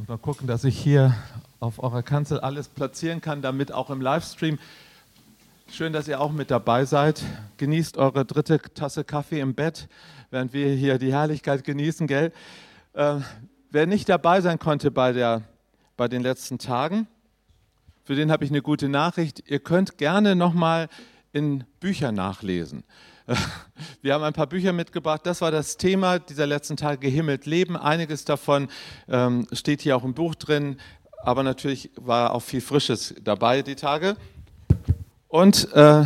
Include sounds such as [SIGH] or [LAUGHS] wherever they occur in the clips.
Und mal gucken, dass ich hier auf eurer Kanzel alles platzieren kann, damit auch im Livestream. Schön, dass ihr auch mit dabei seid. Genießt eure dritte Tasse Kaffee im Bett, während wir hier die Herrlichkeit genießen, gell? Äh, wer nicht dabei sein konnte bei, der, bei den letzten Tagen, für den habe ich eine gute Nachricht. Ihr könnt gerne nochmal in Büchern nachlesen. [LAUGHS] Wir haben ein paar Bücher mitgebracht. Das war das Thema dieser letzten Tage, gehimmelt leben. Einiges davon ähm, steht hier auch im Buch drin, aber natürlich war auch viel Frisches dabei die Tage. Und äh,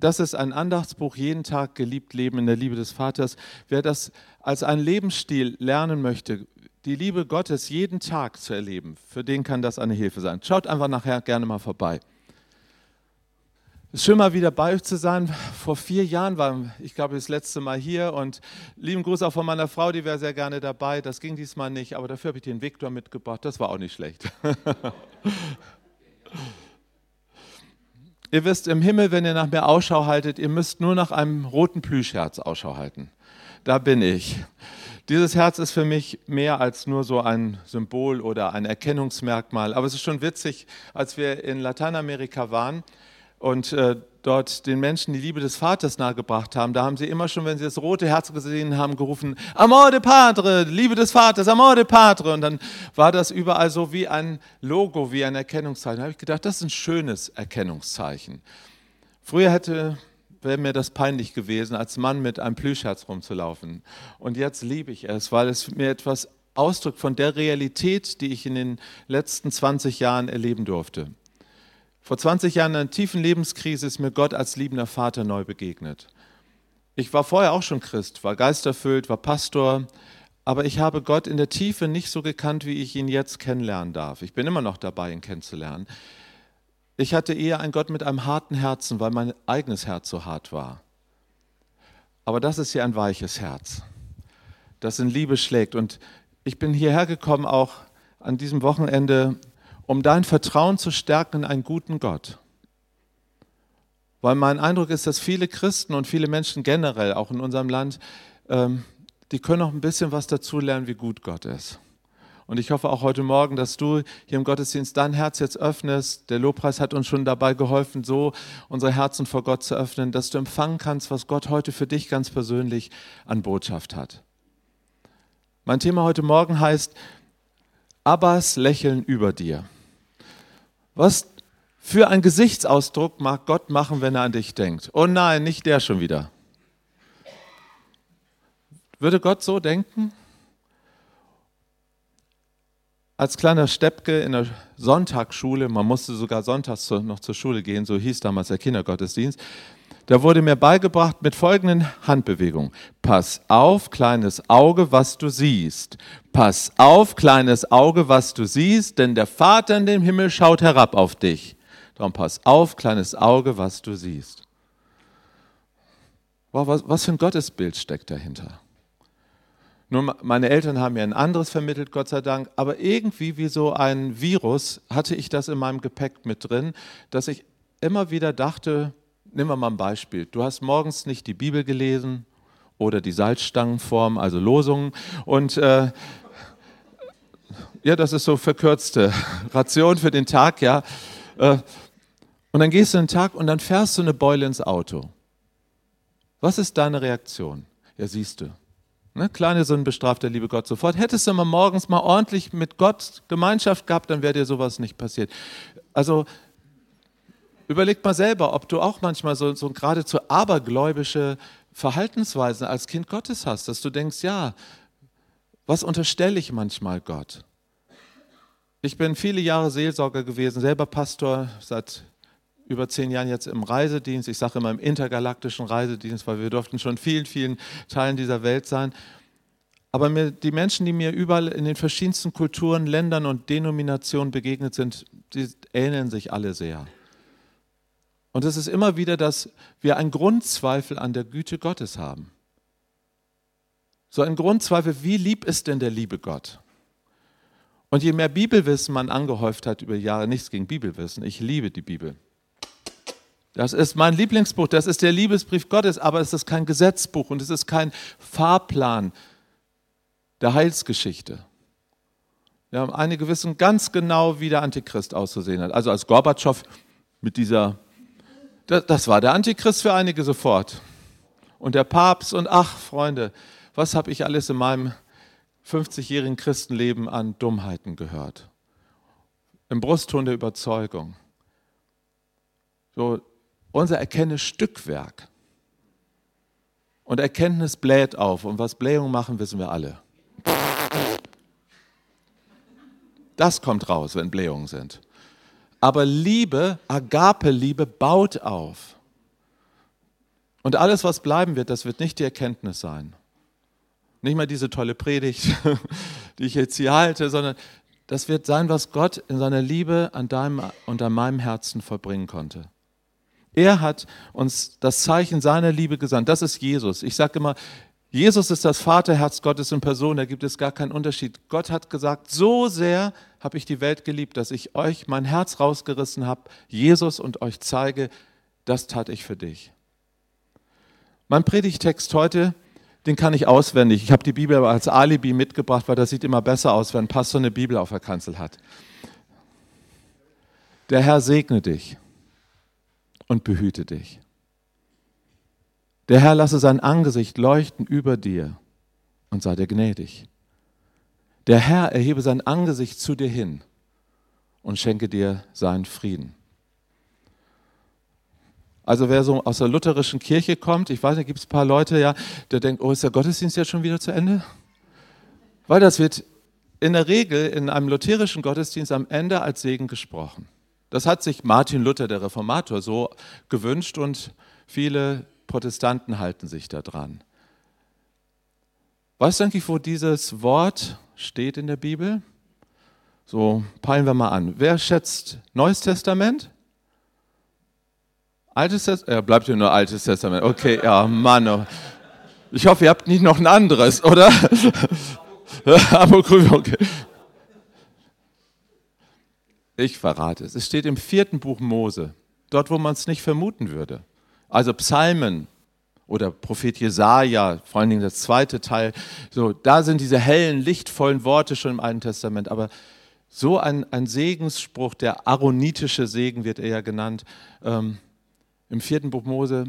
das ist ein Andachtsbuch, jeden Tag geliebt leben in der Liebe des Vaters. Wer das als einen Lebensstil lernen möchte, die Liebe Gottes jeden Tag zu erleben, für den kann das eine Hilfe sein. Schaut einfach nachher gerne mal vorbei. Es ist schön mal wieder bei euch zu sein. Vor vier Jahren war ich glaube das letzte Mal hier und lieben Gruß auch von meiner Frau, die wäre sehr gerne dabei. Das ging diesmal nicht, aber dafür habe ich den Viktor mitgebracht. Das war auch nicht schlecht. [LAUGHS] ihr wisst, im Himmel, wenn ihr nach mir Ausschau haltet, ihr müsst nur nach einem roten Plüschherz Ausschau halten. Da bin ich. Dieses Herz ist für mich mehr als nur so ein Symbol oder ein Erkennungsmerkmal. Aber es ist schon witzig, als wir in Lateinamerika waren, und äh, dort den Menschen die Liebe des Vaters nahegebracht haben, da haben sie immer schon, wenn sie das rote Herz gesehen haben, gerufen, Amor de Padre, Liebe des Vaters, Amor de Padre. Und dann war das überall so wie ein Logo, wie ein Erkennungszeichen. Da habe ich gedacht, das ist ein schönes Erkennungszeichen. Früher hätte wäre mir das peinlich gewesen, als Mann mit einem Plüschherz rumzulaufen. Und jetzt liebe ich es, weil es mir etwas ausdrückt von der Realität, die ich in den letzten 20 Jahren erleben durfte. Vor 20 Jahren in einer tiefen Lebenskrise ist mir Gott als liebender Vater neu begegnet. Ich war vorher auch schon Christ, war geisterfüllt, war Pastor, aber ich habe Gott in der Tiefe nicht so gekannt, wie ich ihn jetzt kennenlernen darf. Ich bin immer noch dabei, ihn kennenzulernen. Ich hatte eher einen Gott mit einem harten Herzen, weil mein eigenes Herz so hart war. Aber das ist hier ein weiches Herz, das in Liebe schlägt. Und ich bin hierher gekommen, auch an diesem Wochenende, um dein Vertrauen zu stärken in einen guten Gott. Weil mein Eindruck ist, dass viele Christen und viele Menschen generell, auch in unserem Land, ähm, die können auch ein bisschen was dazu lernen, wie gut Gott ist. Und ich hoffe auch heute Morgen, dass du hier im Gottesdienst dein Herz jetzt öffnest. Der Lobpreis hat uns schon dabei geholfen, so unsere Herzen vor Gott zu öffnen, dass du empfangen kannst, was Gott heute für dich ganz persönlich an Botschaft hat. Mein Thema heute Morgen heißt Abbas Lächeln über dir. Was für ein Gesichtsausdruck mag Gott machen, wenn er an dich denkt? Oh nein, nicht der schon wieder. Würde Gott so denken? Als kleiner Steppke in der Sonntagsschule, man musste sogar sonntags noch zur Schule gehen, so hieß damals der Kindergottesdienst, da wurde mir beigebracht mit folgenden Handbewegungen. Pass auf, kleines Auge, was du siehst. Pass auf, kleines Auge, was du siehst, denn der Vater in dem Himmel schaut herab auf dich. Darum pass auf, kleines Auge, was du siehst. Wow, was, was für ein Gottesbild steckt dahinter? Nun, meine Eltern haben mir ein anderes vermittelt, Gott sei Dank, aber irgendwie wie so ein Virus hatte ich das in meinem Gepäck mit drin, dass ich immer wieder dachte, nehmen wir mal ein Beispiel. Du hast morgens nicht die Bibel gelesen oder die Salzstangenform, also Losungen. Und äh, ja, das ist so verkürzte [LAUGHS] Ration für den Tag, ja. Äh, und dann gehst du den Tag und dann fährst du eine Beule ins Auto. Was ist deine Reaktion? Ja, siehst du. Ne, kleine Sünden bestraft der liebe Gott sofort. Hättest du mal morgens mal ordentlich mit Gott Gemeinschaft gehabt, dann wäre dir sowas nicht passiert. Also Überleg mal selber, ob du auch manchmal so, so geradezu abergläubische Verhaltensweisen als Kind Gottes hast, dass du denkst, ja, was unterstelle ich manchmal Gott? Ich bin viele Jahre Seelsorger gewesen, selber Pastor seit über zehn Jahren jetzt im Reisedienst. Ich sage immer im intergalaktischen Reisedienst, weil wir durften schon vielen, vielen Teilen dieser Welt sein. Aber mir, die Menschen, die mir überall in den verschiedensten Kulturen, Ländern und Denominationen begegnet sind, die ähneln sich alle sehr. Und es ist immer wieder, dass wir einen Grundzweifel an der Güte Gottes haben. So ein Grundzweifel, wie lieb ist denn der liebe Gott? Und je mehr Bibelwissen man angehäuft hat über Jahre, nichts gegen Bibelwissen, ich liebe die Bibel. Das ist mein Lieblingsbuch, das ist der Liebesbrief Gottes, aber es ist kein Gesetzbuch und es ist kein Fahrplan der Heilsgeschichte. Ja, einige wissen ganz genau, wie der Antichrist auszusehen hat. Also als Gorbatschow mit dieser, das, war der Antichrist für einige sofort. Und der Papst und ach, Freunde, was habe ich alles in meinem 50-jährigen Christenleben an Dummheiten gehört? Im Brustton der Überzeugung. So, unser Erkenntnisstückwerk. Und Erkenntnis bläht auf. Und was Blähungen machen, wissen wir alle. Das kommt raus, wenn Blähungen sind. Aber Liebe, Agape-Liebe baut auf. Und alles, was bleiben wird, das wird nicht die Erkenntnis sein. Nicht mal diese tolle Predigt, [LAUGHS] die ich jetzt hier halte, sondern das wird sein, was Gott in seiner Liebe an deinem und an meinem Herzen vollbringen konnte. Er hat uns das Zeichen seiner Liebe gesandt. Das ist Jesus. Ich sage immer, Jesus ist das Vaterherz Gottes in Person, da gibt es gar keinen Unterschied. Gott hat gesagt, so sehr habe ich die Welt geliebt, dass ich euch mein Herz rausgerissen habe, Jesus und euch zeige, das tat ich für dich. Mein Predigtext heute, den kann ich auswendig. Ich habe die Bibel als Alibi mitgebracht, weil das sieht immer besser aus, wenn ein Pastor eine Bibel auf der Kanzel hat. Der Herr segne dich und behüte dich. Der Herr lasse sein Angesicht leuchten über dir und sei dir gnädig. Der Herr erhebe sein Angesicht zu dir hin und schenke dir seinen Frieden. Also wer so aus der lutherischen Kirche kommt, ich weiß nicht, gibt es ein paar Leute, ja, der denkt, oh, ist der Gottesdienst jetzt schon wieder zu Ende? Weil das wird in der Regel in einem lutherischen Gottesdienst am Ende als Segen gesprochen. Das hat sich Martin Luther, der Reformator, so gewünscht und viele Protestanten halten sich da dran. Weißt du eigentlich, wo dieses Wort steht in der Bibel? So peilen wir mal an. Wer schätzt Neues Testament? Altes Testament? Ja, bleibt ja nur Altes Testament. Okay, ja, Mann. Oh. Ich hoffe, ihr habt nicht noch ein anderes, oder? [LAUGHS] Apokryphe, okay. Ich verrate es. Es steht im vierten Buch Mose, dort, wo man es nicht vermuten würde. Also Psalmen oder Prophet Jesaja, vor allen Dingen der zweite Teil, so, da sind diese hellen, lichtvollen Worte schon im Alten Testament. Aber so ein, ein Segensspruch, der aaronitische Segen wird er ja genannt, ähm, im vierten Buch Mose.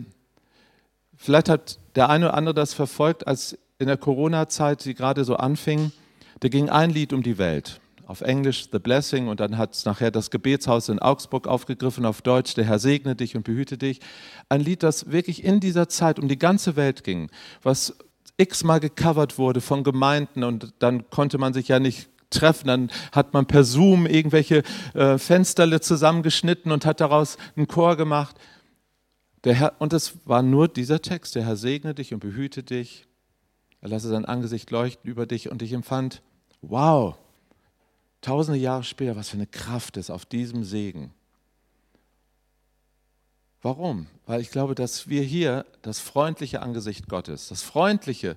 Vielleicht hat der eine oder andere das verfolgt, als in der Corona-Zeit sie gerade so anfing. Da ging ein Lied um die Welt auf Englisch The Blessing und dann hat es nachher das Gebetshaus in Augsburg aufgegriffen, auf Deutsch Der Herr segne dich und behüte dich. Ein Lied, das wirklich in dieser Zeit um die ganze Welt ging, was x-mal gecovert wurde von Gemeinden und dann konnte man sich ja nicht treffen, dann hat man per Zoom irgendwelche äh, Fensterle zusammengeschnitten und hat daraus einen Chor gemacht. Der Herr, und es war nur dieser Text, der Herr segne dich und behüte dich, er lasse sein Angesicht leuchten über dich und ich empfand, wow, tausende Jahre später, was für eine Kraft ist auf diesem Segen. Warum? Weil ich glaube, dass wir hier das freundliche Angesicht Gottes, das freundliche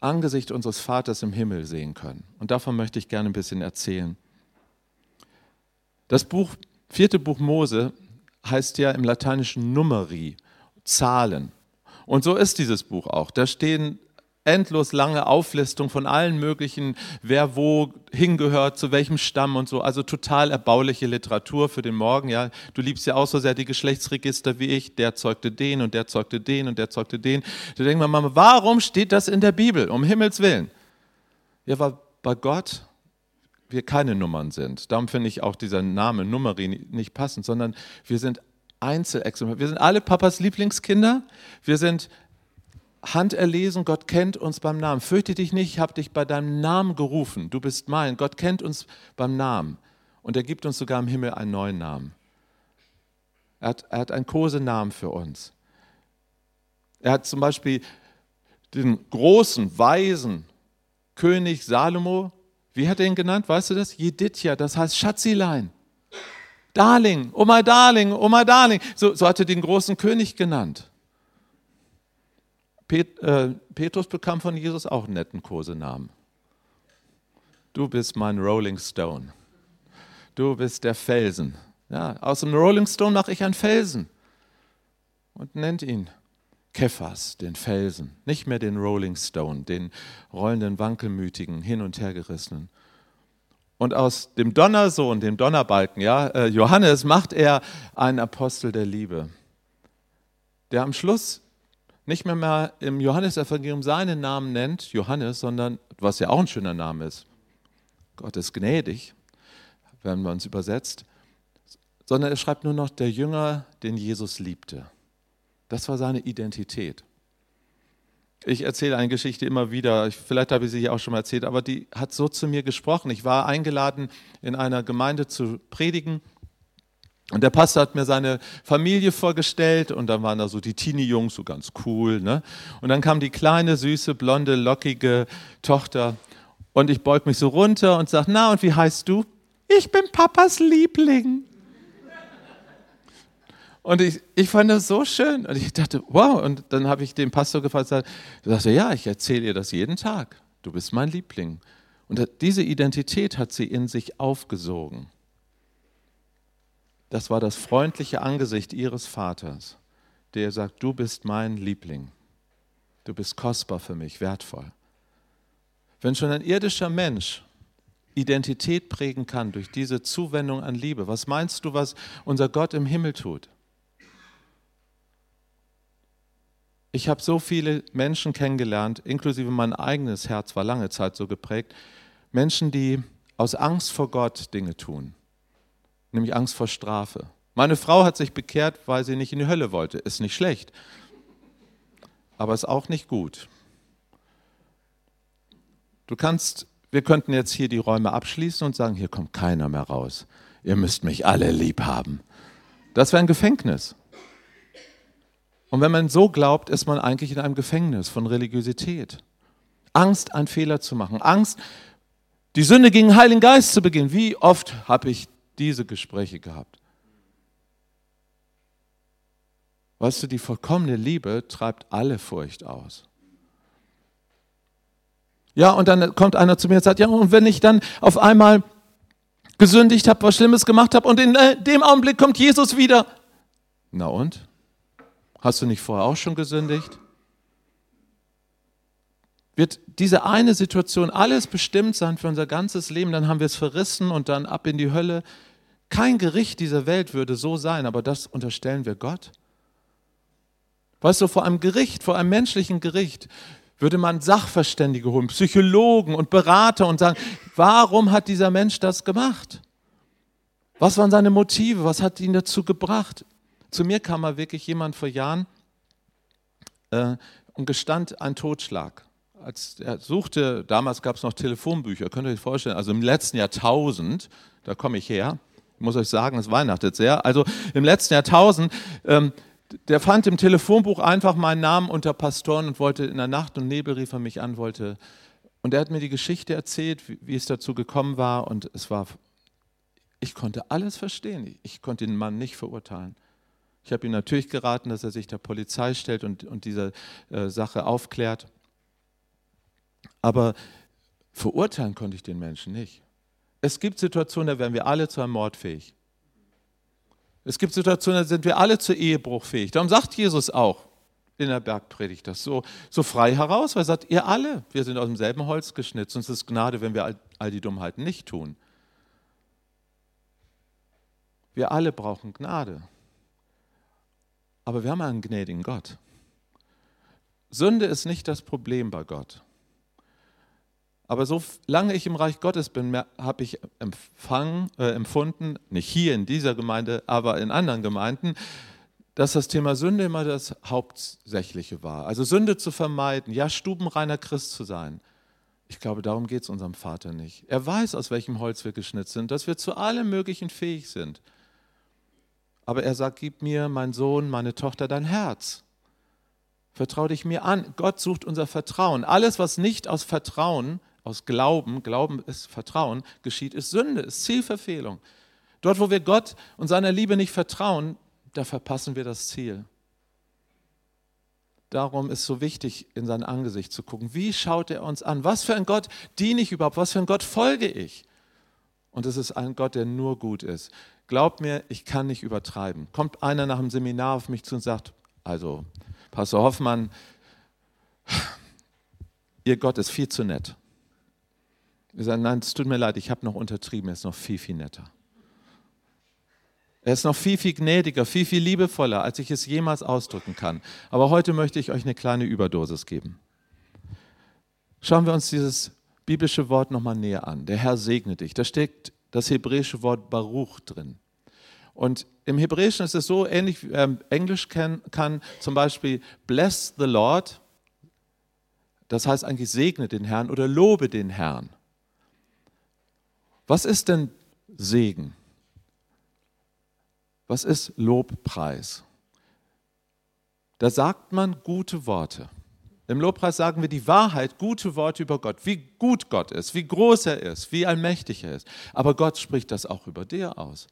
Angesicht unseres Vaters im Himmel sehen können. Und davon möchte ich gerne ein bisschen erzählen. Das Buch, vierte Buch Mose heißt ja im Lateinischen Numeri, Zahlen. Und so ist dieses Buch auch. Da stehen endlos lange Auflistung von allen möglichen, wer wo hingehört, zu welchem Stamm und so. Also total erbauliche Literatur für den Morgen. Ja, du liebst ja auch so sehr die Geschlechtsregister wie ich. Der zeugte den und der zeugte den und der zeugte den. Da denkt man, Mama, warum steht das in der Bibel? Um Himmels Willen. Ja, weil bei Gott wir keine Nummern sind. Darum finde ich auch dieser Name Numeri nicht passend, sondern wir sind Einzelexemplare. Wir sind alle Papas Lieblingskinder. Wir sind Hand erlesen, Gott kennt uns beim Namen. Fürchte dich nicht, ich habe dich bei deinem Namen gerufen. Du bist mein. Gott kennt uns beim Namen. Und er gibt uns sogar im Himmel einen neuen Namen. Er hat, er hat einen Kosenamen für uns. Er hat zum Beispiel den großen, weisen König Salomo, wie hat er ihn genannt? Weißt du das? Jedidja, das heißt Schatzilein. Darling, oh my Darling, oh my Darling. So, so hat er den großen König genannt. Pet, äh, Petrus bekam von Jesus auch einen netten Kosenamen. Du bist mein Rolling Stone. Du bist der Felsen. Ja, aus dem Rolling Stone mache ich einen Felsen und nennt ihn. Kephas, den Felsen, nicht mehr den Rolling Stone, den rollenden, wankelmütigen, hin und her gerissenen. Und aus dem Donnersohn, dem Donnerbalken, ja, äh, Johannes, macht er einen Apostel der Liebe, der am Schluss nicht mehr, mehr im Johannesevangelium seinen Namen nennt, Johannes, sondern, was ja auch ein schöner Name ist, Gott ist gnädig, wenn man es übersetzt, sondern er schreibt nur noch der Jünger, den Jesus liebte. Das war seine Identität. Ich erzähle eine Geschichte immer wieder, vielleicht habe ich sie auch schon mal erzählt, aber die hat so zu mir gesprochen. Ich war eingeladen, in einer Gemeinde zu predigen und der Pastor hat mir seine Familie vorgestellt und dann waren da so die Teenie-Jungs, so ganz cool. Ne? Und dann kam die kleine, süße, blonde, lockige Tochter und ich beug mich so runter und sage, na und wie heißt du? Ich bin Papas Liebling. Und ich, ich fand das so schön. Und ich dachte, wow. Und dann habe ich den Pastor gefragt, er sagte, ja, ich erzähle ihr das jeden Tag. Du bist mein Liebling. Und diese Identität hat sie in sich aufgesogen. Das war das freundliche Angesicht ihres Vaters, der sagt, du bist mein Liebling. Du bist kostbar für mich, wertvoll. Wenn schon ein irdischer Mensch Identität prägen kann durch diese Zuwendung an Liebe, was meinst du, was unser Gott im Himmel tut? Ich habe so viele Menschen kennengelernt, inklusive mein eigenes Herz war lange Zeit so geprägt, Menschen, die aus Angst vor Gott Dinge tun, nämlich Angst vor Strafe. Meine Frau hat sich bekehrt, weil sie nicht in die Hölle wollte. Ist nicht schlecht, aber ist auch nicht gut. Du kannst, wir könnten jetzt hier die Räume abschließen und sagen, hier kommt keiner mehr raus. Ihr müsst mich alle lieb haben. Das wäre ein Gefängnis. Und wenn man so glaubt, ist man eigentlich in einem Gefängnis von Religiosität. Angst, einen Fehler zu machen. Angst, die Sünde gegen den Heiligen Geist zu begehen. Wie oft habe ich diese Gespräche gehabt? Weißt du, die vollkommene Liebe treibt alle Furcht aus. Ja, und dann kommt einer zu mir und sagt, ja, und wenn ich dann auf einmal gesündigt habe, was Schlimmes gemacht habe und in äh, dem Augenblick kommt Jesus wieder. Na und? Hast du nicht vorher auch schon gesündigt? Wird diese eine Situation alles bestimmt sein für unser ganzes Leben, dann haben wir es verrissen und dann ab in die Hölle. Kein Gericht dieser Welt würde so sein, aber das unterstellen wir Gott. Weißt du, vor einem Gericht, vor einem menschlichen Gericht, würde man Sachverständige holen, Psychologen und Berater und sagen, warum hat dieser Mensch das gemacht? Was waren seine Motive? Was hat ihn dazu gebracht? Zu mir kam mal wirklich jemand vor Jahren äh, und gestand ein Totschlag. Als er suchte, damals gab es noch Telefonbücher, könnt ihr euch vorstellen, also im letzten Jahrtausend, da komme ich her, ich muss euch sagen, es weihnachtet sehr, also im letzten Jahrtausend, ähm, der fand im Telefonbuch einfach meinen Namen unter Pastoren und wollte in der Nacht und Nebel rief er mich an, wollte, und er hat mir die Geschichte erzählt, wie, wie es dazu gekommen war und es war, ich konnte alles verstehen, ich konnte den Mann nicht verurteilen. Ich habe ihm natürlich geraten, dass er sich der Polizei stellt und, und diese äh, Sache aufklärt. Aber verurteilen konnte ich den Menschen nicht. Es gibt Situationen, da wären wir alle zu einem Mord fähig. Es gibt Situationen, da sind wir alle zu Ehebruch fähig. Darum sagt Jesus auch in der Bergpredigt das so, so frei heraus, weil er sagt, ihr alle, wir sind aus demselben Holz geschnitzt und es ist Gnade, wenn wir all, all die Dummheiten nicht tun. Wir alle brauchen Gnade. Aber wir haben einen gnädigen Gott. Sünde ist nicht das Problem bei Gott. Aber solange ich im Reich Gottes bin, habe ich empfangen, äh, empfunden, nicht hier in dieser Gemeinde, aber in anderen Gemeinden, dass das Thema Sünde immer das Hauptsächliche war. Also Sünde zu vermeiden, ja, stubenreiner Christ zu sein. Ich glaube, darum geht es unserem Vater nicht. Er weiß, aus welchem Holz wir geschnitzt sind, dass wir zu allem Möglichen fähig sind. Aber er sagt, gib mir, mein Sohn, meine Tochter, dein Herz. Vertrau dich mir an. Gott sucht unser Vertrauen. Alles, was nicht aus Vertrauen, aus Glauben, Glauben ist Vertrauen, geschieht, ist Sünde, ist Zielverfehlung. Dort, wo wir Gott und seiner Liebe nicht vertrauen, da verpassen wir das Ziel. Darum ist so wichtig, in sein Angesicht zu gucken. Wie schaut er uns an? Was für ein Gott diene ich überhaupt? Was für ein Gott folge ich? Und es ist ein Gott, der nur gut ist. Glaubt mir, ich kann nicht übertreiben. Kommt einer nach dem Seminar auf mich zu und sagt, also Pastor Hoffmann, Ihr Gott ist viel zu nett. Wir sagen, nein, es tut mir leid, ich habe noch untertrieben, er ist noch viel, viel netter. Er ist noch viel, viel gnädiger, viel, viel liebevoller, als ich es jemals ausdrücken kann. Aber heute möchte ich euch eine kleine Überdosis geben. Schauen wir uns dieses biblische Wort nochmal näher an. Der Herr segne dich. Da steckt das hebräische Wort Baruch drin. Und im Hebräischen ist es so ähnlich wie ähm, Englisch kann, kann zum Beispiel bless the Lord, das heißt eigentlich segne den Herrn oder lobe den Herrn. Was ist denn Segen? Was ist Lobpreis? Da sagt man gute Worte. Im Lobpreis sagen wir die Wahrheit, gute Worte über Gott, wie gut Gott ist, wie groß er ist, wie allmächtig er ist. Aber Gott spricht das auch über dir aus.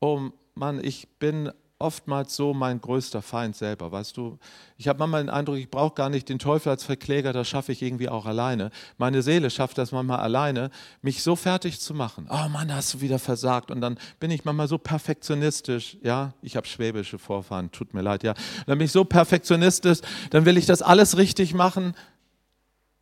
Oh Mann, ich bin oftmals so mein größter Feind selber, weißt du. Ich habe manchmal den Eindruck, ich brauche gar nicht den Teufel als Verkläger, das schaffe ich irgendwie auch alleine. Meine Seele schafft das manchmal alleine, mich so fertig zu machen. Oh Mann, hast du wieder versagt. Und dann bin ich manchmal so perfektionistisch, ja, ich habe schwäbische Vorfahren, tut mir leid, ja. dann bin ich so perfektionistisch, dann will ich das alles richtig machen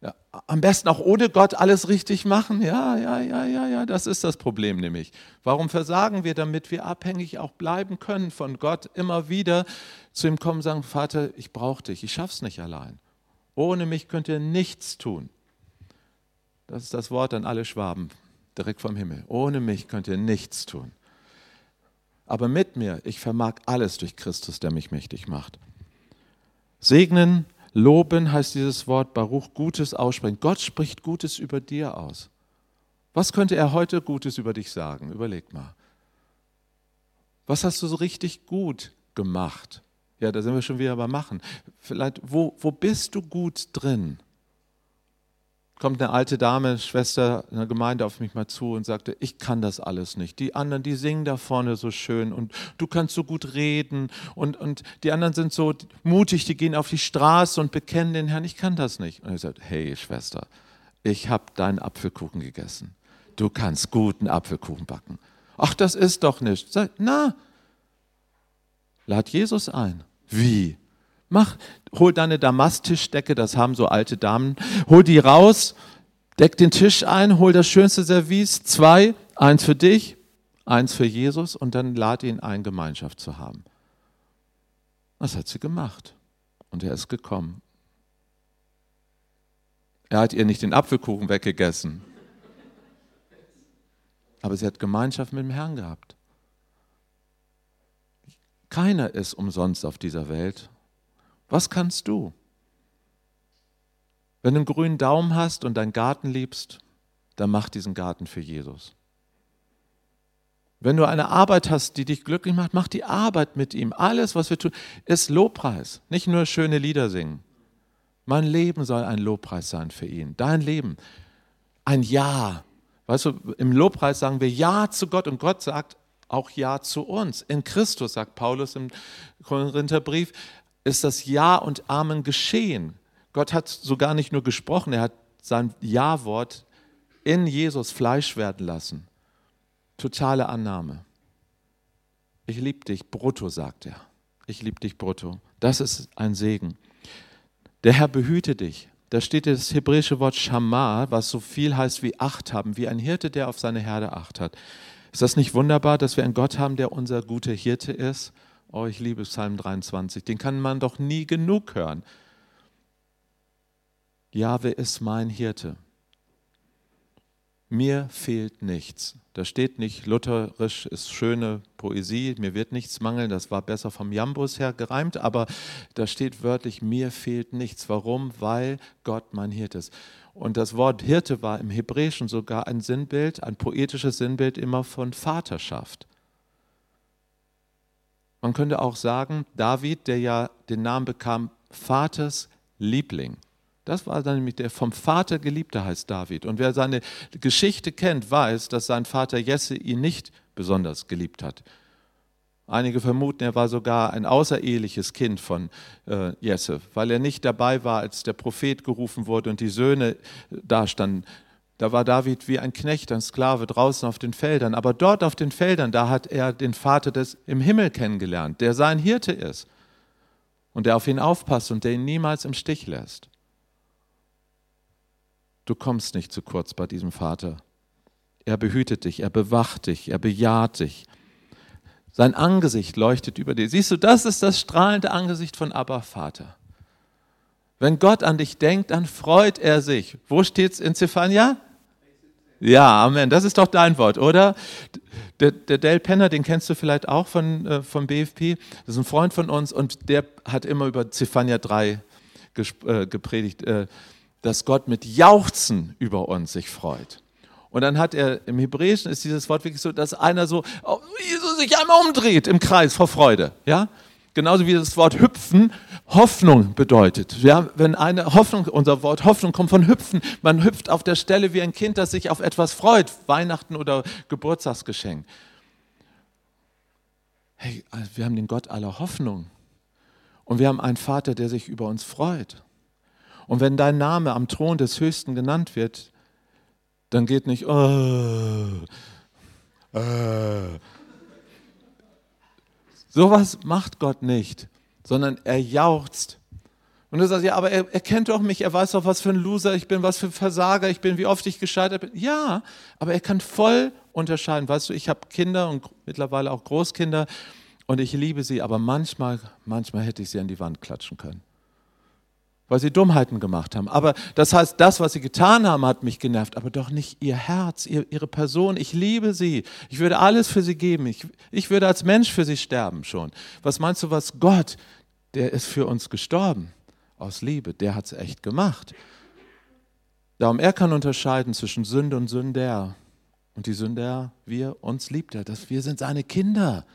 ja, am besten auch ohne Gott alles richtig machen. Ja, ja, ja, ja, ja, das ist das Problem nämlich. Warum versagen wir, damit wir abhängig auch bleiben können von Gott, immer wieder zu ihm kommen und sagen, Vater, ich brauche dich, ich schaff's nicht allein. Ohne mich könnt ihr nichts tun. Das ist das Wort an alle Schwaben, direkt vom Himmel. Ohne mich könnt ihr nichts tun. Aber mit mir, ich vermag alles durch Christus, der mich mächtig macht. Segnen Loben heißt dieses Wort Baruch, Gutes aussprechen. Gott spricht Gutes über dir aus. Was könnte er heute Gutes über dich sagen? Überleg mal. Was hast du so richtig gut gemacht? Ja, da sind wir schon wieder beim Machen. Vielleicht, wo, wo bist du gut drin? Kommt eine alte Dame, Schwester in der Gemeinde auf mich mal zu und sagte, ich kann das alles nicht. Die anderen, die singen da vorne so schön und du kannst so gut reden und, und die anderen sind so mutig, die gehen auf die Straße und bekennen den Herrn, ich kann das nicht. Und ich sagte, hey Schwester, ich habe deinen Apfelkuchen gegessen. Du kannst guten Apfelkuchen backen. Ach, das ist doch nicht. Sag, na, lad Jesus ein. Wie? Mach, hol deine Damasttischdecke, das haben so alte Damen, hol die raus, deck den Tisch ein, hol das schönste Service, zwei, eins für dich, eins für Jesus und dann lad ihn ein, Gemeinschaft zu haben. Das hat sie gemacht und er ist gekommen. Er hat ihr nicht den Apfelkuchen weggegessen, aber sie hat Gemeinschaft mit dem Herrn gehabt. Keiner ist umsonst auf dieser Welt was kannst du? Wenn du einen grünen Daumen hast und deinen Garten liebst, dann mach diesen Garten für Jesus. Wenn du eine Arbeit hast, die dich glücklich macht, mach die Arbeit mit ihm. Alles, was wir tun, ist Lobpreis, nicht nur schöne Lieder singen. Mein Leben soll ein Lobpreis sein für ihn. Dein Leben, ein Ja. Weißt du, im Lobpreis sagen wir Ja zu Gott und Gott sagt auch Ja zu uns. In Christus, sagt Paulus im Korintherbrief, ist das Ja und Amen geschehen. Gott hat sogar nicht nur gesprochen, er hat sein Ja-Wort in Jesus Fleisch werden lassen. Totale Annahme. Ich liebe dich, brutto, sagt er. Ich liebe dich, brutto. Das ist ein Segen. Der Herr behüte dich. Da steht das hebräische Wort Shamar, was so viel heißt wie Acht haben, wie ein Hirte, der auf seine Herde Acht hat. Ist das nicht wunderbar, dass wir einen Gott haben, der unser guter Hirte ist? Oh, ich liebe Psalm 23. Den kann man doch nie genug hören. Jahwe ist mein Hirte. Mir fehlt nichts. Da steht nicht, lutherisch ist schöne Poesie, mir wird nichts mangeln, das war besser vom Jambus her gereimt, aber da steht wörtlich, mir fehlt nichts. Warum? Weil Gott mein Hirte ist. Und das Wort Hirte war im Hebräischen sogar ein Sinnbild, ein poetisches Sinnbild immer von Vaterschaft. Man könnte auch sagen, David, der ja den Namen bekam, Vaters Liebling. Das war dann nämlich der vom Vater Geliebte heißt David. Und wer seine Geschichte kennt, weiß, dass sein Vater Jesse ihn nicht besonders geliebt hat. Einige vermuten, er war sogar ein außereheliches Kind von äh, Jesse, weil er nicht dabei war, als der Prophet gerufen wurde und die Söhne dastanden. Da war David wie ein Knecht, ein Sklave draußen auf den Feldern. Aber dort auf den Feldern, da hat er den Vater des im Himmel kennengelernt, der sein Hirte ist. und der auf ihn aufpasst und der ihn niemals im Stich lässt. Du kommst nicht zu kurz bei diesem Vater. Er behütet dich, er bewacht dich, er bejaht dich. Sein Angesicht leuchtet über dir. Siehst du, das ist das strahlende Angesicht von Abba Vater. Wenn Gott an dich denkt, dann freut er sich. Wo steht es in Zephania? Ja, Amen. Das ist doch dein Wort, oder? Der, der Dale Penner, den kennst du vielleicht auch von, äh, vom BFP. Das ist ein Freund von uns und der hat immer über Zephania 3 äh, gepredigt, äh, dass Gott mit Jauchzen über uns sich freut. Und dann hat er, im Hebräischen ist dieses Wort wirklich so, dass einer so, oh, so sich einmal umdreht im Kreis vor Freude. Ja? Genauso wie das Wort hüpfen Hoffnung bedeutet. Ja, wenn eine Hoffnung, unser Wort Hoffnung kommt von hüpfen, man hüpft auf der Stelle wie ein Kind, das sich auf etwas freut, Weihnachten oder Geburtstagsgeschenk. Hey, also wir haben den Gott aller Hoffnung. Und wir haben einen Vater, der sich über uns freut. Und wenn dein Name am Thron des Höchsten genannt wird, dann geht nicht, oh, äh, Sowas macht Gott nicht, sondern er jauchzt. Und du sagst, ja, aber er, er kennt doch mich, er weiß doch, was für ein Loser ich bin, was für ein Versager ich bin, wie oft ich gescheitert bin. Ja, aber er kann voll unterscheiden. Weißt du, ich habe Kinder und mittlerweile auch Großkinder und ich liebe sie, aber manchmal, manchmal hätte ich sie an die Wand klatschen können weil sie Dummheiten gemacht haben. Aber das heißt, das, was sie getan haben, hat mich genervt, aber doch nicht ihr Herz, ihr, ihre Person. Ich liebe sie. Ich würde alles für sie geben. Ich, ich würde als Mensch für sie sterben schon. Was meinst du, was Gott, der ist für uns gestorben aus Liebe, der hat es echt gemacht. Darum, er kann unterscheiden zwischen Sünde und Sünder. Und die Sünder, wir, uns liebt er, dass wir sind seine Kinder.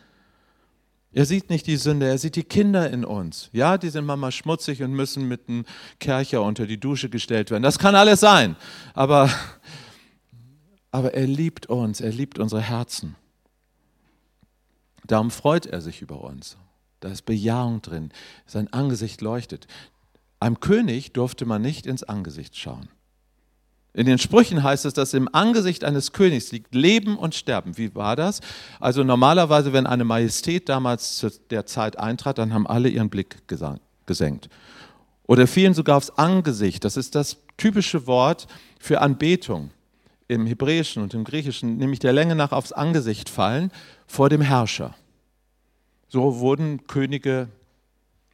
Er sieht nicht die Sünde, er sieht die Kinder in uns. Ja, die sind manchmal schmutzig und müssen mit einem Kercher unter die Dusche gestellt werden. Das kann alles sein. Aber, aber er liebt uns, er liebt unsere Herzen. Darum freut er sich über uns. Da ist Bejahung drin. Sein Angesicht leuchtet. Einem König durfte man nicht ins Angesicht schauen. In den Sprüchen heißt es, dass im Angesicht eines Königs liegt Leben und Sterben. Wie war das? Also normalerweise, wenn eine Majestät damals zu der Zeit eintrat, dann haben alle ihren Blick gesenkt. Oder fielen sogar aufs Angesicht. Das ist das typische Wort für Anbetung im Hebräischen und im Griechischen, nämlich der Länge nach aufs Angesicht fallen vor dem Herrscher. So wurden Könige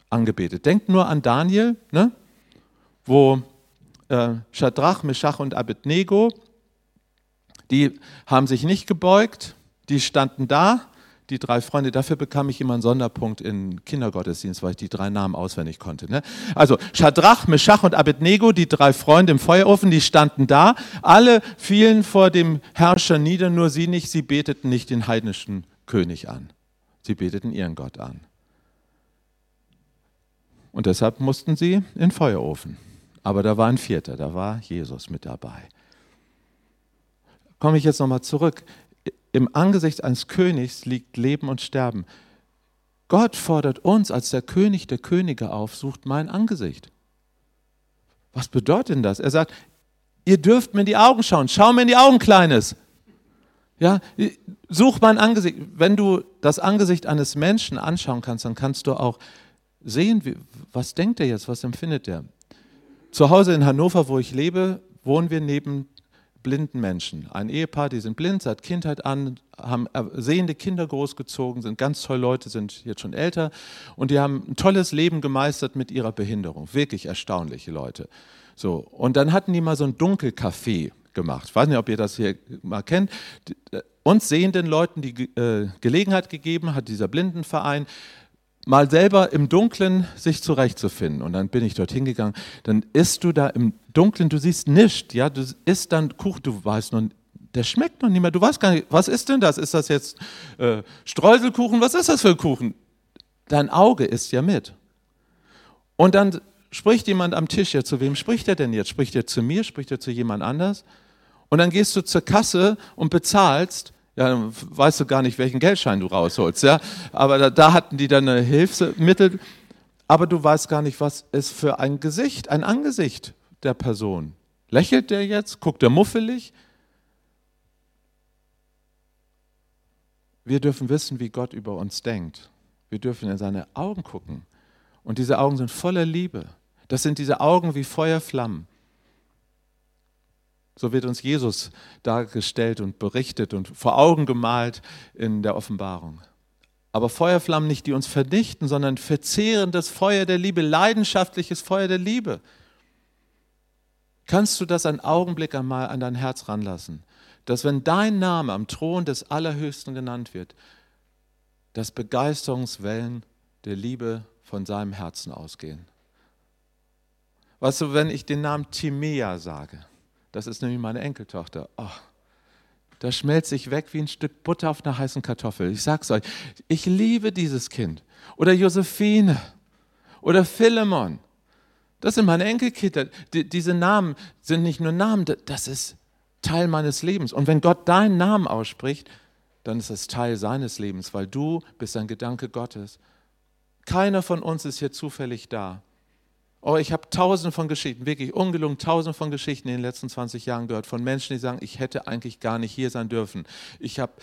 angebetet. Denkt nur an Daniel, ne? wo äh, Shadrach, Meshach und Abednego, die haben sich nicht gebeugt, die standen da, die drei Freunde, dafür bekam ich immer einen Sonderpunkt in Kindergottesdienst, weil ich die drei Namen auswendig konnte. Ne? Also Shadrach, Meshach und Abednego, die drei Freunde im Feuerofen, die standen da. Alle fielen vor dem Herrscher nieder, nur sie nicht. Sie beteten nicht den heidnischen König an. Sie beteten ihren Gott an. Und deshalb mussten sie in den Feuerofen. Aber da war ein vierter, da war Jesus mit dabei. Komme ich jetzt nochmal zurück. Im Angesicht eines Königs liegt Leben und Sterben. Gott fordert uns als der König der Könige auf, sucht mein Angesicht. Was bedeutet denn das? Er sagt, ihr dürft mir in die Augen schauen. Schau mir in die Augen, Kleines. Ja, such mein Angesicht. Wenn du das Angesicht eines Menschen anschauen kannst, dann kannst du auch sehen, wie, was denkt er jetzt, was empfindet er. Zu Hause in Hannover, wo ich lebe, wohnen wir neben blinden Menschen. Ein Ehepaar, die sind blind seit Kindheit an, haben sehende Kinder großgezogen, sind ganz tolle Leute, sind jetzt schon älter und die haben ein tolles Leben gemeistert mit ihrer Behinderung. Wirklich erstaunliche Leute. So, und dann hatten die mal so ein Dunkelcafé gemacht. Ich weiß nicht, ob ihr das hier mal kennt. Äh, uns sehenden Leuten die äh, Gelegenheit gegeben hat dieser Blindenverein, mal selber im Dunkeln sich zurechtzufinden. Und dann bin ich dorthin gegangen. Dann isst du da im Dunkeln, du siehst nichts, ja, du isst dann Kuchen, du weißt noch, der schmeckt noch nicht mehr. Du weißt gar nicht, was ist denn das? Ist das jetzt äh, Streuselkuchen? Was ist das für ein Kuchen? Dein Auge isst ja mit. Und dann spricht jemand am Tisch, ja, zu wem spricht er denn jetzt? Spricht er zu mir? Spricht er zu jemand anders? Und dann gehst du zur Kasse und bezahlst ja, dann weißt du gar nicht, welchen Geldschein du rausholst. Ja? Aber da, da hatten die dann Hilfsmittel. Aber du weißt gar nicht, was ist für ein Gesicht, ein Angesicht der Person. Lächelt der jetzt? Guckt er muffelig? Wir dürfen wissen, wie Gott über uns denkt. Wir dürfen in seine Augen gucken. Und diese Augen sind voller Liebe. Das sind diese Augen wie Feuerflammen. So wird uns Jesus dargestellt und berichtet und vor Augen gemalt in der Offenbarung. Aber Feuerflammen nicht, die uns vernichten, sondern verzehrendes Feuer der Liebe, leidenschaftliches Feuer der Liebe. Kannst du das einen Augenblick einmal an dein Herz ranlassen? Dass wenn dein Name am Thron des Allerhöchsten genannt wird, dass Begeisterungswellen der Liebe von seinem Herzen ausgehen. Weißt du, wenn ich den Namen Timea sage, das ist nämlich meine Enkeltochter, oh, da schmelzt sich weg wie ein Stück Butter auf einer heißen Kartoffel. Ich sag's euch, ich liebe dieses Kind. Oder Josephine oder Philemon. Das sind meine Enkelkinder. Die, diese Namen sind nicht nur Namen, das ist Teil meines Lebens. Und wenn Gott deinen Namen ausspricht, dann ist es Teil seines Lebens, weil du bist ein Gedanke Gottes. Keiner von uns ist hier zufällig da. Oh, ich habe tausende von Geschichten, wirklich ungelungen tausende von Geschichten in den letzten 20 Jahren gehört, von Menschen, die sagen, ich hätte eigentlich gar nicht hier sein dürfen. Ich habe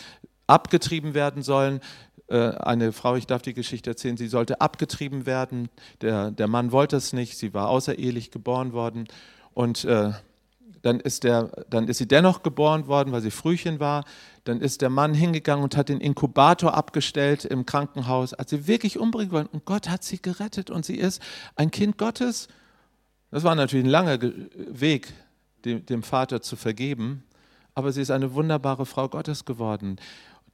abgetrieben werden sollen, äh, eine Frau, ich darf die Geschichte erzählen, sie sollte abgetrieben werden. Der, der Mann wollte es nicht, sie war außerehelich geboren worden. Und äh, dann, ist der, dann ist sie dennoch geboren worden, weil sie Frühchen war. Dann ist der Mann hingegangen und hat den Inkubator abgestellt im Krankenhaus, hat sie wirklich umbringen wollen. Und Gott hat sie gerettet und sie ist ein Kind Gottes. Das war natürlich ein langer Weg, dem, dem Vater zu vergeben. Aber sie ist eine wunderbare Frau Gottes geworden.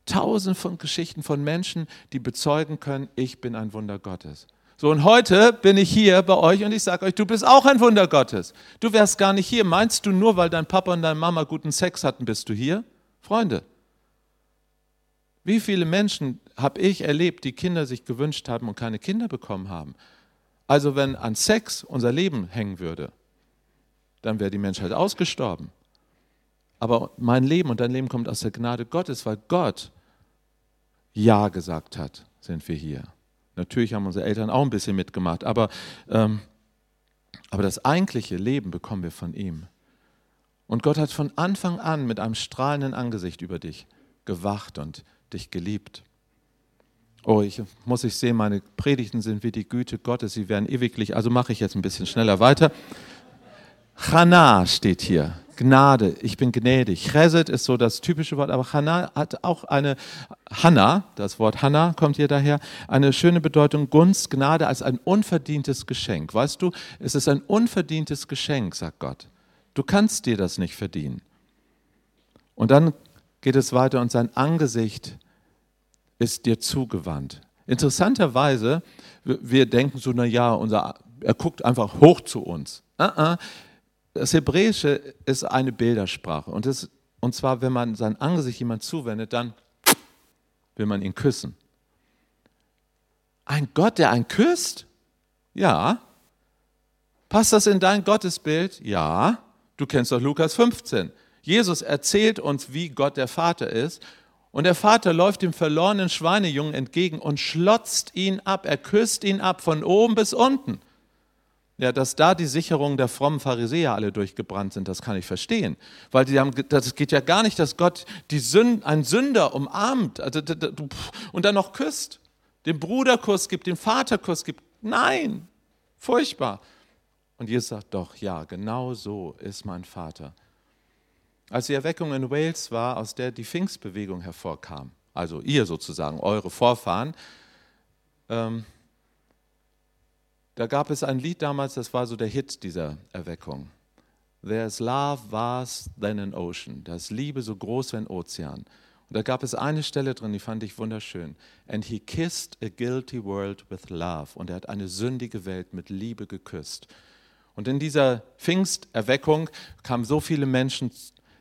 Tausend von Geschichten von Menschen, die bezeugen können, ich bin ein Wunder Gottes. So, und heute bin ich hier bei euch und ich sage euch, du bist auch ein Wunder Gottes. Du wärst gar nicht hier. Meinst du, nur weil dein Papa und deine Mama guten Sex hatten, bist du hier? Freunde, wie viele Menschen habe ich erlebt, die Kinder sich gewünscht haben und keine Kinder bekommen haben? Also wenn an Sex unser Leben hängen würde, dann wäre die Menschheit ausgestorben. Aber mein Leben und dein Leben kommt aus der Gnade Gottes, weil Gott ja gesagt hat, sind wir hier. Natürlich haben unsere Eltern auch ein bisschen mitgemacht, aber, ähm, aber das eigentliche Leben bekommen wir von ihm. Und Gott hat von Anfang an mit einem strahlenden Angesicht über dich gewacht und dich geliebt. Oh, ich muss ich sehen, meine Predigten sind wie die Güte Gottes, sie werden ewiglich, also mache ich jetzt ein bisschen schneller weiter. Chana steht hier. Gnade, ich bin gnädig. Chesed ist so das typische Wort, aber Hannah hat auch eine, Hanna, das Wort Hanna kommt hier daher, eine schöne Bedeutung, Gunst, Gnade als ein unverdientes Geschenk. Weißt du, es ist ein unverdientes Geschenk, sagt Gott. Du kannst dir das nicht verdienen. Und dann geht es weiter und sein Angesicht ist dir zugewandt. Interessanterweise, wir denken so, na ja, unser, er guckt einfach hoch zu uns. Uh -uh. Das Hebräische ist eine Bildersprache. Und, das, und zwar, wenn man sein Angesicht jemand zuwendet, dann will man ihn küssen. Ein Gott, der einen küsst? Ja. Passt das in dein Gottesbild? Ja. Du kennst doch Lukas 15. Jesus erzählt uns, wie Gott der Vater ist. Und der Vater läuft dem verlorenen Schweinejungen entgegen und schlotzt ihn ab. Er küsst ihn ab von oben bis unten. Ja, dass da die Sicherungen der frommen Pharisäer alle durchgebrannt sind, das kann ich verstehen. Weil die haben, das geht ja gar nicht, dass Gott die Sünd, einen Sünder umarmt also, und dann noch küsst, den Bruderkuss gibt, den Vaterkuss gibt. Nein, furchtbar. Und Jesus sagt, doch, ja, genau so ist mein Vater. Als die Erweckung in Wales war, aus der die Pfingstbewegung hervorkam, also ihr sozusagen, eure Vorfahren, ähm, da gab es ein Lied damals, das war so der Hit dieser Erweckung. There's love vast than an ocean. Da ist Liebe so groß wie ein Ozean. Und da gab es eine Stelle drin, die fand ich wunderschön. And he kissed a guilty world with love. Und er hat eine sündige Welt mit Liebe geküsst. Und in dieser Pfingsterweckung kamen so viele Menschen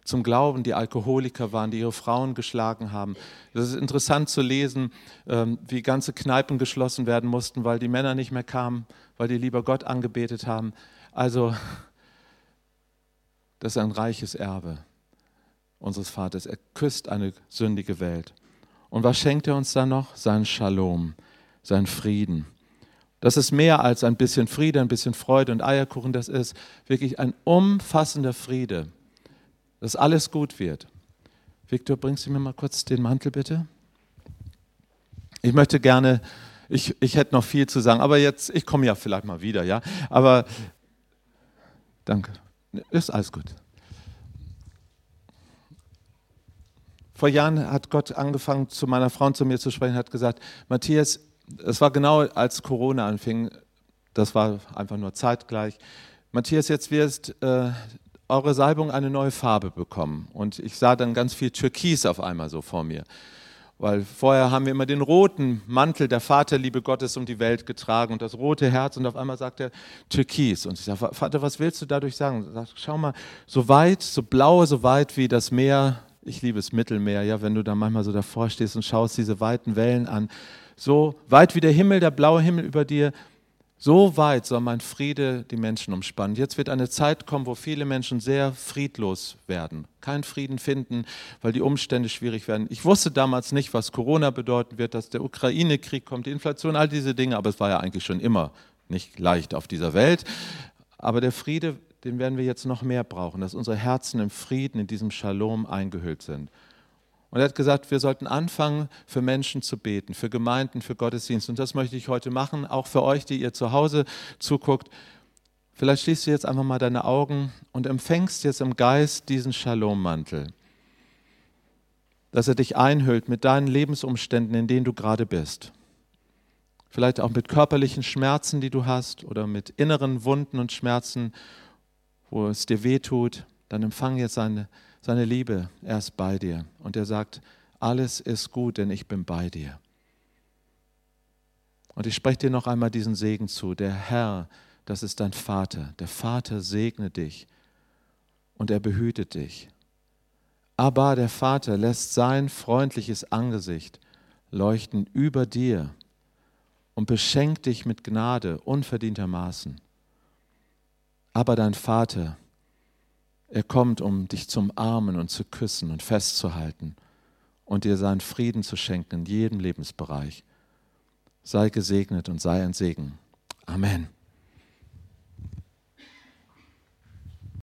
zum Glauben, die Alkoholiker waren, die ihre Frauen geschlagen haben. Das ist interessant zu lesen, ähm, wie ganze Kneipen geschlossen werden mussten, weil die Männer nicht mehr kamen, weil die lieber Gott angebetet haben. Also, das ist ein reiches Erbe unseres Vaters. Er küsst eine sündige Welt. Und was schenkt er uns dann noch? Sein Shalom, sein Frieden. Das ist mehr als ein bisschen Friede, ein bisschen Freude und Eierkuchen. Das ist wirklich ein umfassender Friede, dass alles gut wird. Viktor, bringst du mir mal kurz den Mantel bitte? Ich möchte gerne Ich, ich hätte noch viel zu sagen, aber jetzt, ich komme ja vielleicht mal wieder, ja. Aber danke. Ist alles gut. Vor Jahren hat Gott angefangen, zu meiner Frau und zu mir zu sprechen, hat gesagt, Matthias, es war genau als Corona anfing, das war einfach nur zeitgleich. Matthias, jetzt wirst äh, eure Salbung eine neue Farbe bekommen. Und ich sah dann ganz viel Türkis auf einmal so vor mir. Weil vorher haben wir immer den roten Mantel der Vaterliebe Gottes um die Welt getragen und das rote Herz und auf einmal sagt er Türkis. Und ich sage, Vater, was willst du dadurch sagen? Sag, schau mal, so weit, so blau, so weit wie das Meer, ich liebe es Mittelmeer, ja, wenn du da manchmal so davor stehst und schaust diese weiten Wellen an, so weit wie der Himmel, der blaue Himmel über dir, so weit soll mein Friede die Menschen umspannen. Jetzt wird eine Zeit kommen, wo viele Menschen sehr friedlos werden, keinen Frieden finden, weil die Umstände schwierig werden. Ich wusste damals nicht, was Corona bedeuten wird, dass der Ukraine-Krieg kommt, die Inflation, all diese Dinge, aber es war ja eigentlich schon immer nicht leicht auf dieser Welt. Aber der Friede, den werden wir jetzt noch mehr brauchen, dass unsere Herzen im Frieden, in diesem Shalom eingehüllt sind. Und er hat gesagt, wir sollten anfangen, für Menschen zu beten, für Gemeinden, für Gottesdienste. Und das möchte ich heute machen, auch für euch, die ihr zu Hause zuguckt. Vielleicht schließt du jetzt einfach mal deine Augen und empfängst jetzt im Geist diesen Shalom-Mantel, dass er dich einhüllt mit deinen Lebensumständen, in denen du gerade bist. Vielleicht auch mit körperlichen Schmerzen, die du hast, oder mit inneren Wunden und Schmerzen, wo es dir weh tut. Dann empfang jetzt seine seine Liebe, er ist bei dir. Und er sagt, alles ist gut, denn ich bin bei dir. Und ich spreche dir noch einmal diesen Segen zu. Der Herr, das ist dein Vater. Der Vater segne dich und er behütet dich. Aber der Vater lässt sein freundliches Angesicht leuchten über dir und beschenkt dich mit Gnade unverdientermaßen. Aber dein Vater er kommt, um dich zu umarmen und zu küssen und festzuhalten und dir seinen Frieden zu schenken in jedem Lebensbereich. Sei gesegnet und sei ein Segen. Amen.